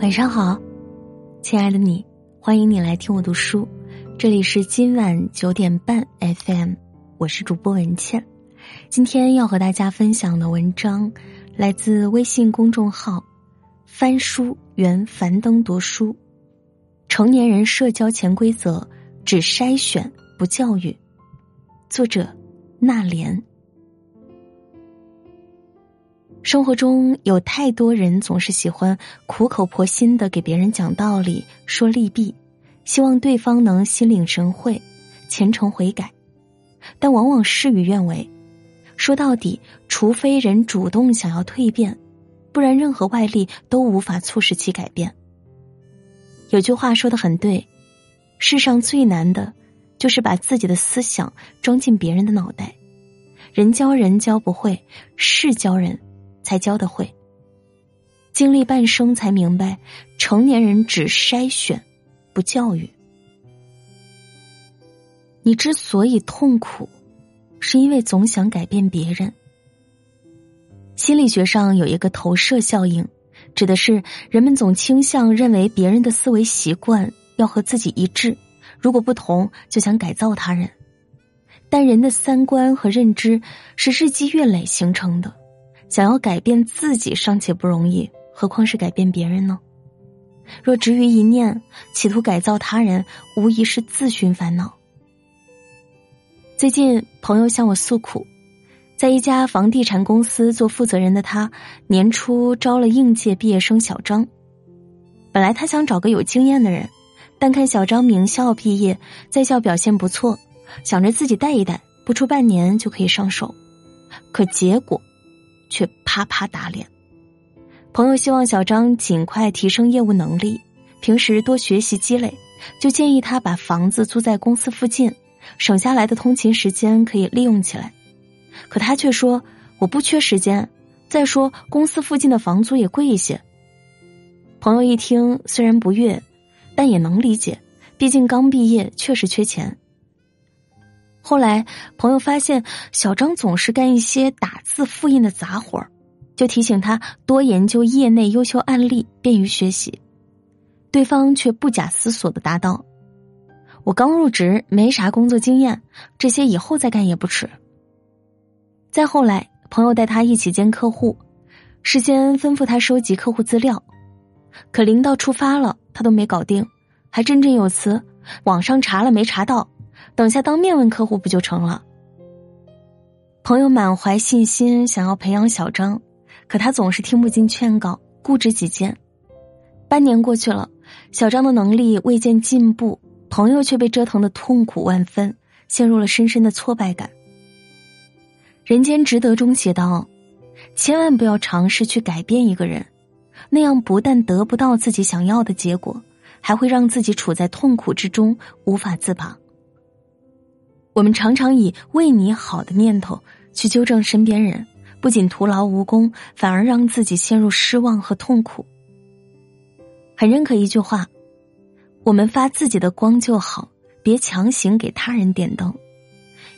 晚上好，亲爱的你，欢迎你来听我读书。这里是今晚九点半 FM，我是主播文倩。今天要和大家分享的文章来自微信公众号“翻书原樊登读书”。成年人社交潜规则只筛选不教育。作者：纳莲。生活中有太多人总是喜欢苦口婆心的给别人讲道理、说利弊，希望对方能心领神会、虔诚悔改，但往往事与愿违。说到底，除非人主动想要蜕变，不然任何外力都无法促使其改变。有句话说的很对，世上最难的，就是把自己的思想装进别人的脑袋。人教人教不会，事教人。才教得会。经历半生才明白，成年人只筛选，不教育。你之所以痛苦，是因为总想改变别人。心理学上有一个投射效应，指的是人们总倾向认为别人的思维习惯要和自己一致，如果不同，就想改造他人。但人的三观和认知是日积月累形成的。想要改变自己尚且不容易，何况是改变别人呢？若执于一念，企图改造他人，无疑是自寻烦恼。最近，朋友向我诉苦，在一家房地产公司做负责人的他，年初招了应届毕业生小张。本来他想找个有经验的人，但看小张名校毕业，在校表现不错，想着自己带一带，不出半年就可以上手。可结果。却啪啪打脸。朋友希望小张尽快提升业务能力，平时多学习积累，就建议他把房子租在公司附近，省下来的通勤时间可以利用起来。可他却说：“我不缺时间，再说公司附近的房租也贵一些。”朋友一听，虽然不悦，但也能理解，毕竟刚毕业，确实缺钱。后来，朋友发现小张总是干一些打字复印的杂活儿就提醒他多研究业内优秀案例，便于学习。对方却不假思索的答道：“我刚入职，没啥工作经验，这些以后再干也不迟。”再后来，朋友带他一起见客户，事先吩咐他收集客户资料，可临到出发了，他都没搞定，还振振有词：“网上查了没查到。”等下当面问客户不就成了？朋友满怀信心想要培养小张，可他总是听不进劝告，固执己见。半年过去了，小张的能力未见进步，朋友却被折腾的痛苦万分，陷入了深深的挫败感。《人间值得》中写道：“千万不要尝试去改变一个人，那样不但得不到自己想要的结果，还会让自己处在痛苦之中，无法自拔。”我们常常以为你好的念头去纠正身边人，不仅徒劳无功，反而让自己陷入失望和痛苦。很认可一句话：我们发自己的光就好，别强行给他人点灯。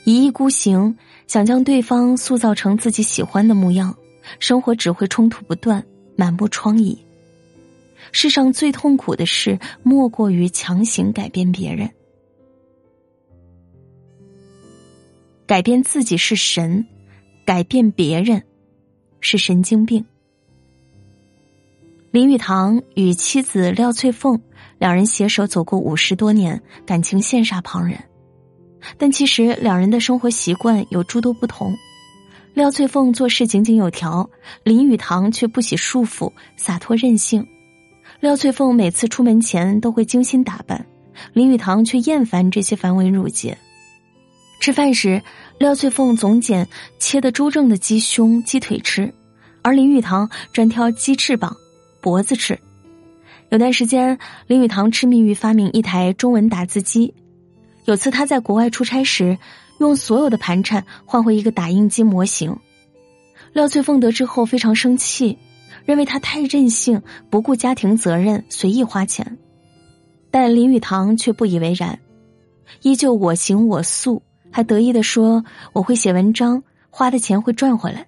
一意孤行，想将对方塑造成自己喜欢的模样，生活只会冲突不断，满目疮痍。世上最痛苦的事，莫过于强行改变别人。改变自己是神，改变别人是神经病。林语堂与妻子廖翠凤两人携手走过五十多年，感情羡煞旁人。但其实两人的生活习惯有诸多不同。廖翠凤做事井井有条，林语堂却不喜束缚，洒脱任性。廖翠凤每次出门前都会精心打扮，林语堂却厌烦这些繁文缛节。吃饭时，廖翠凤总捡切的猪正的鸡胸、鸡腿吃，而林语堂专挑鸡翅膀、脖子吃。有段时间，林语堂痴迷于发明一台中文打字机。有次他在国外出差时，用所有的盘缠换回一个打印机模型。廖翠凤得知后非常生气，认为他太任性，不顾家庭责任，随意花钱。但林语堂却不以为然，依旧我行我素。还得意的说：“我会写文章，花的钱会赚回来。”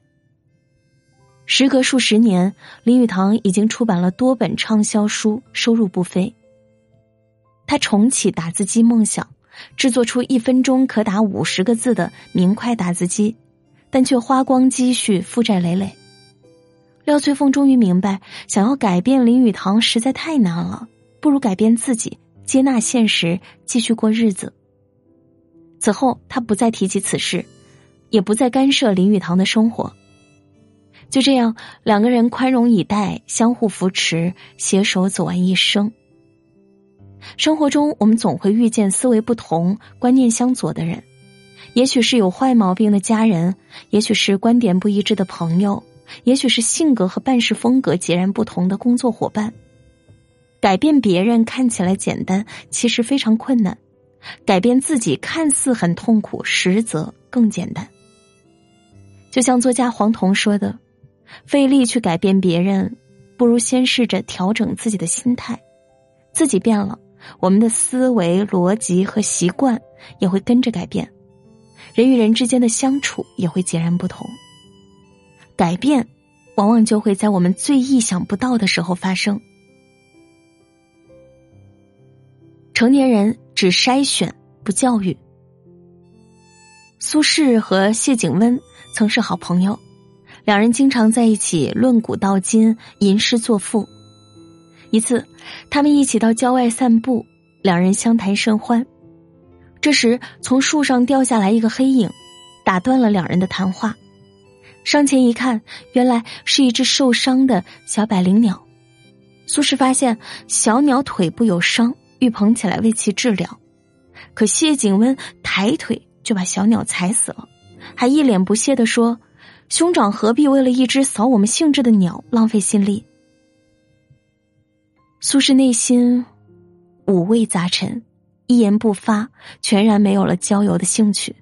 时隔数十年，林语堂已经出版了多本畅销书，收入不菲。他重启打字机梦想，制作出一分钟可打五十个字的明快打字机，但却花光积蓄，负债累累。廖翠凤终于明白，想要改变林语堂实在太难了，不如改变自己，接纳现实，继续过日子。此后，他不再提起此事，也不再干涉林语堂的生活。就这样，两个人宽容以待，相互扶持，携手走完一生。生活中，我们总会遇见思维不同、观念相左的人，也许是有坏毛病的家人，也许是观点不一致的朋友，也许是性格和办事风格截然不同的工作伙伴。改变别人看起来简单，其实非常困难；改变自己看似很痛苦，实则更简单。就像作家黄彤说的。费力去改变别人，不如先试着调整自己的心态。自己变了，我们的思维逻辑和习惯也会跟着改变，人与人之间的相处也会截然不同。改变，往往就会在我们最意想不到的时候发生。成年人只筛选不教育。苏轼和谢景温曾是好朋友。两人经常在一起论古道今、吟诗作赋。一次，他们一起到郊外散步，两人相谈甚欢。这时，从树上掉下来一个黑影，打断了两人的谈话。上前一看，原来是一只受伤的小百灵鸟。苏轼发现小鸟腿部有伤，欲捧起来为其治疗，可谢景温抬腿就把小鸟踩死了，还一脸不屑地说。兄长何必为了一只扫我们兴致的鸟浪费心力？苏轼内心五味杂陈，一言不发，全然没有了郊游的兴趣。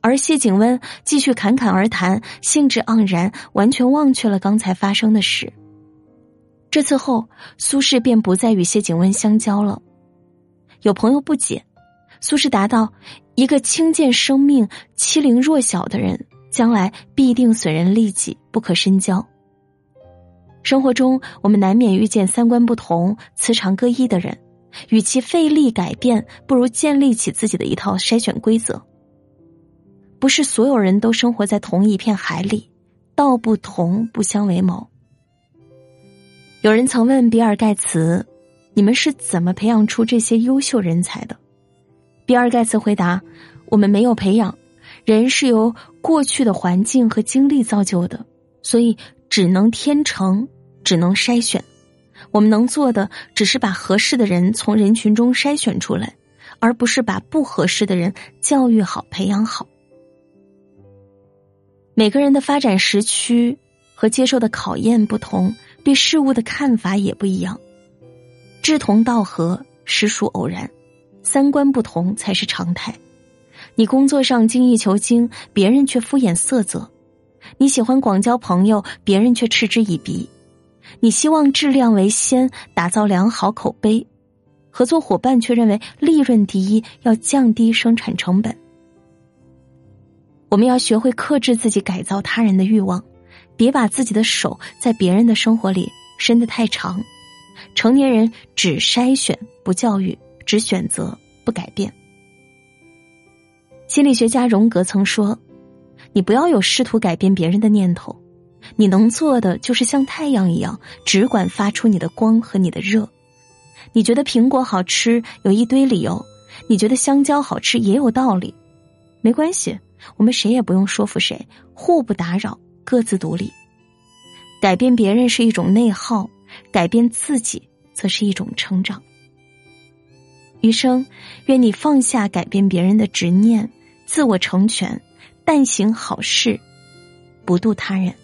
而谢景温继续侃侃而谈，兴致盎然，完全忘却了刚才发生的事。这次后，苏轼便不再与谢景温相交了。有朋友不解，苏轼答道：“一个轻贱生命、欺凌弱小的人。”将来必定损人利己，不可深交。生活中，我们难免遇见三观不同、磁场各异的人，与其费力改变，不如建立起自己的一套筛选规则。不是所有人都生活在同一片海里，道不同不相为谋。有人曾问比尔盖茨：“你们是怎么培养出这些优秀人才的？”比尔盖茨回答：“我们没有培养。”人是由过去的环境和经历造就的，所以只能天成，只能筛选。我们能做的，只是把合适的人从人群中筛选出来，而不是把不合适的人教育好、培养好。每个人的发展时区和接受的考验不同，对事物的看法也不一样。志同道合实属偶然，三观不同才是常态。你工作上精益求精，别人却敷衍塞责；你喜欢广交朋友，别人却嗤之以鼻；你希望质量为先，打造良好口碑，合作伙伴却认为利润第一，要降低生产成本。我们要学会克制自己改造他人的欲望，别把自己的手在别人的生活里伸得太长。成年人只筛选不教育，只选择不改变。心理学家荣格曾说：“你不要有试图改变别人的念头，你能做的就是像太阳一样，只管发出你的光和你的热。你觉得苹果好吃，有一堆理由；你觉得香蕉好吃，也有道理。没关系，我们谁也不用说服谁，互不打扰，各自独立。改变别人是一种内耗，改变自己则是一种成长。余生，愿你放下改变别人的执念。”自我成全，但行好事，不渡他人。